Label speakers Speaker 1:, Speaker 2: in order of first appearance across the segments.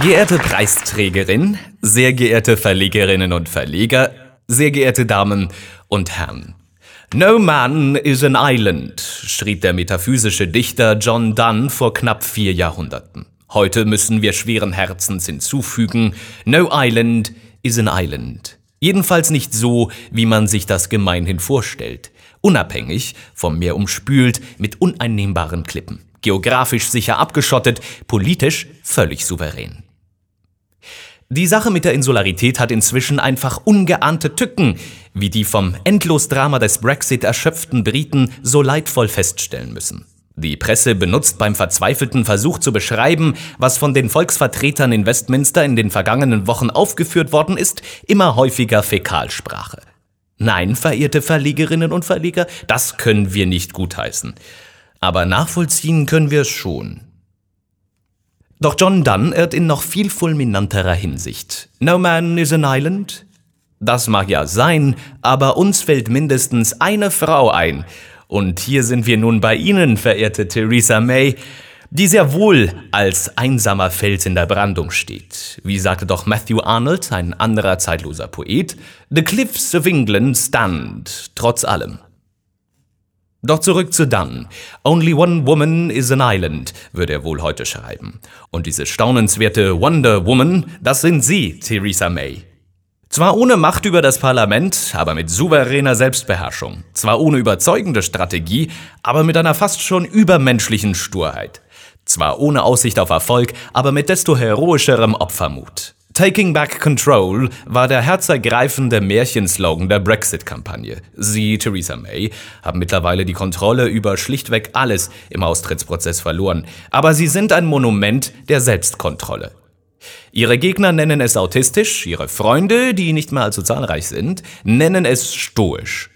Speaker 1: Geehrte Preisträgerin, sehr geehrte Verlegerinnen und Verleger, sehr geehrte Damen und Herren. No man is an island, schrieb der metaphysische Dichter John Donne vor knapp vier Jahrhunderten. Heute müssen wir schweren Herzens hinzufügen, No island is an island. Jedenfalls nicht so, wie man sich das gemeinhin vorstellt. Unabhängig, vom Meer umspült, mit uneinnehmbaren Klippen. Geografisch sicher abgeschottet, politisch völlig souverän. Die Sache mit der Insularität hat inzwischen einfach ungeahnte Tücken, wie die vom Endlosdrama des Brexit erschöpften Briten so leidvoll feststellen müssen. Die Presse benutzt beim verzweifelten Versuch zu beschreiben, was von den Volksvertretern in Westminster in den vergangenen Wochen aufgeführt worden ist, immer häufiger Fäkalsprache. Nein, verehrte Verlegerinnen und Verleger, das können wir nicht gutheißen. Aber nachvollziehen können wir es schon. Doch John Donne irrt in noch viel fulminanterer Hinsicht. No man is an island? Das mag ja sein, aber uns fällt mindestens eine Frau ein. Und hier sind wir nun bei Ihnen, verehrte Theresa May, die sehr wohl als einsamer Fels in der Brandung steht. Wie sagte doch Matthew Arnold, ein anderer zeitloser Poet, The cliffs of England stand, trotz allem. Doch zurück zu Dunn. Only one woman is an island, würde er wohl heute schreiben. Und diese staunenswerte Wonder Woman, das sind Sie, Theresa May. Zwar ohne Macht über das Parlament, aber mit souveräner Selbstbeherrschung. Zwar ohne überzeugende Strategie, aber mit einer fast schon übermenschlichen Sturheit. Zwar ohne Aussicht auf Erfolg, aber mit desto heroischerem Opfermut. Taking Back Control war der herzergreifende Märchenslogan der Brexit-Kampagne. Sie, Theresa May, haben mittlerweile die Kontrolle über schlichtweg alles im Austrittsprozess verloren. Aber sie sind ein Monument der Selbstkontrolle. Ihre Gegner nennen es autistisch, ihre Freunde, die nicht mehr allzu zahlreich sind, nennen es stoisch.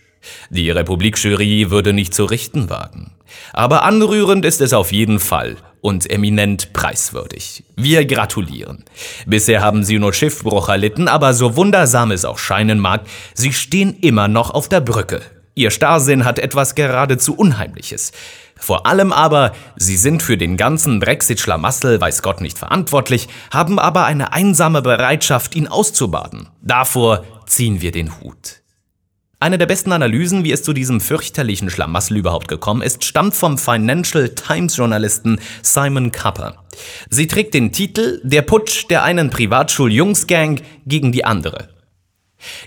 Speaker 1: Die Republikjury würde nicht zu richten wagen. Aber anrührend ist es auf jeden Fall und eminent preiswürdig. Wir gratulieren. Bisher haben sie nur Schiffbruch erlitten, aber so wundersam es auch scheinen mag, sie stehen immer noch auf der Brücke. Ihr Starrsinn hat etwas geradezu Unheimliches. Vor allem aber, sie sind für den ganzen Brexit-Schlamassel, weiß Gott, nicht verantwortlich, haben aber eine einsame Bereitschaft, ihn auszubaden. Davor ziehen wir den Hut. Eine der besten Analysen, wie es zu diesem fürchterlichen Schlamassel überhaupt gekommen ist, stammt vom Financial Times Journalisten Simon Capper. Sie trägt den Titel Der Putsch der einen Privatschul-Jungsgang gegen die andere.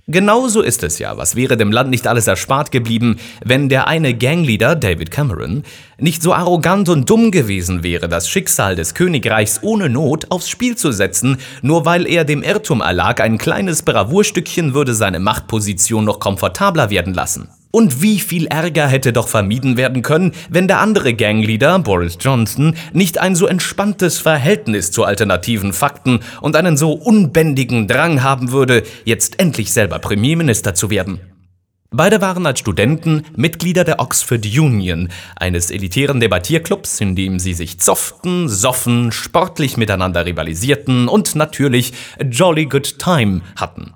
Speaker 1: Genauso ist es ja, was wäre dem Land nicht alles erspart geblieben, wenn der eine Gangleader, David Cameron, nicht so arrogant und dumm gewesen wäre, das Schicksal des Königreichs ohne Not aufs Spiel zu setzen, nur weil er dem Irrtum erlag, ein kleines Bravourstückchen würde seine Machtposition noch komfortabler werden lassen. Und wie viel Ärger hätte doch vermieden werden können, wenn der andere Gangleader, Boris Johnson, nicht ein so entspanntes Verhältnis zu alternativen Fakten und einen so unbändigen Drang haben würde, jetzt endlich selber Premierminister zu werden. Beide waren als Studenten Mitglieder der Oxford Union, eines elitären Debattierclubs, in dem sie sich zofften, soffen, sportlich miteinander rivalisierten und natürlich a jolly good time hatten.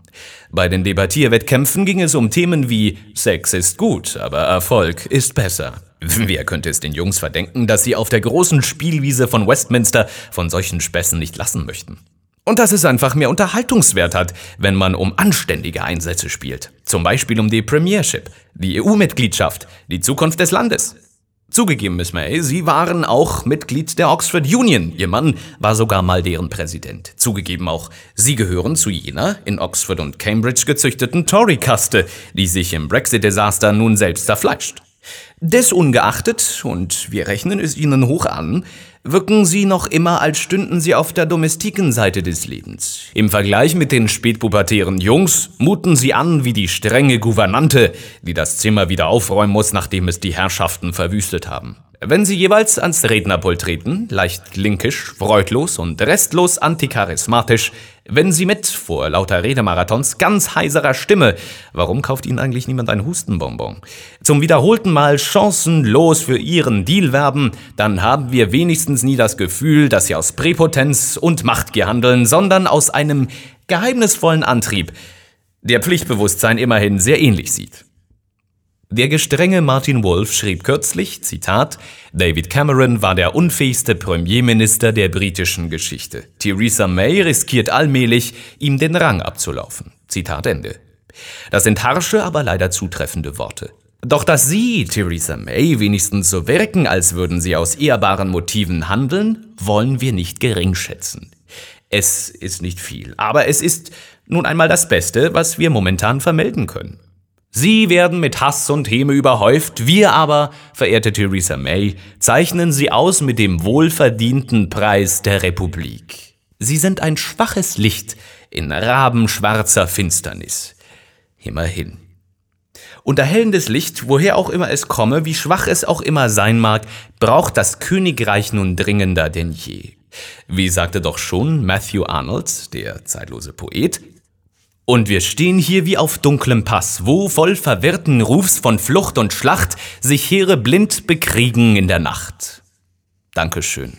Speaker 1: Bei den Debattierwettkämpfen ging es um Themen wie Sex ist gut, aber Erfolg ist besser. Wer könnte es den Jungs verdenken, dass sie auf der großen Spielwiese von Westminster von solchen Späßen nicht lassen möchten? Und dass es einfach mehr Unterhaltungswert hat, wenn man um anständige Einsätze spielt. Zum Beispiel um die Premiership, die EU-Mitgliedschaft, die Zukunft des Landes. Zugegeben, Miss May, Sie waren auch Mitglied der Oxford Union. Ihr Mann war sogar mal deren Präsident. Zugegeben auch, Sie gehören zu jener in Oxford und Cambridge gezüchteten Tory-Kaste, die sich im Brexit-Desaster nun selbst zerfleischt. Desungeachtet, und wir rechnen es Ihnen hoch an, wirken sie noch immer, als stünden sie auf der domestiken Seite des Lebens. Im Vergleich mit den spätpubertären Jungs muten sie an wie die strenge Gouvernante, die das Zimmer wieder aufräumen muss, nachdem es die Herrschaften verwüstet haben. Wenn sie jeweils ans Rednerpult treten, leicht linkisch, freudlos und restlos anticharismatisch, wenn sie mit, vor lauter Redemarathons, ganz heiserer Stimme, warum kauft ihnen eigentlich niemand ein Hustenbonbon, zum wiederholten Mal chancenlos für ihren Deal werben, dann haben wir wenigstens nie das Gefühl, dass sie aus Präpotenz und Machtgier handeln, sondern aus einem geheimnisvollen Antrieb, der Pflichtbewusstsein immerhin sehr ähnlich sieht. Der gestrenge Martin Wolf schrieb kürzlich, Zitat, David Cameron war der unfähigste Premierminister der britischen Geschichte. Theresa May riskiert allmählich, ihm den Rang abzulaufen. Zitat Ende. Das sind harsche, aber leider zutreffende Worte. Doch dass Sie, Theresa May, wenigstens so wirken, als würden Sie aus ehrbaren Motiven handeln, wollen wir nicht geringschätzen. Es ist nicht viel, aber es ist nun einmal das Beste, was wir momentan vermelden können. Sie werden mit Hass und Häme überhäuft, wir aber, verehrte Theresa May, zeichnen Sie aus mit dem wohlverdienten Preis der Republik. Sie sind ein schwaches Licht in rabenschwarzer Finsternis. Immerhin. Und erhellendes Licht, woher auch immer es komme, wie schwach es auch immer sein mag, braucht das Königreich nun dringender denn je. Wie sagte doch schon Matthew Arnold, der zeitlose Poet, und wir stehen hier wie auf dunklem Pass, wo voll verwirrten Rufs von Flucht und Schlacht sich Heere blind bekriegen in der Nacht. Dankeschön.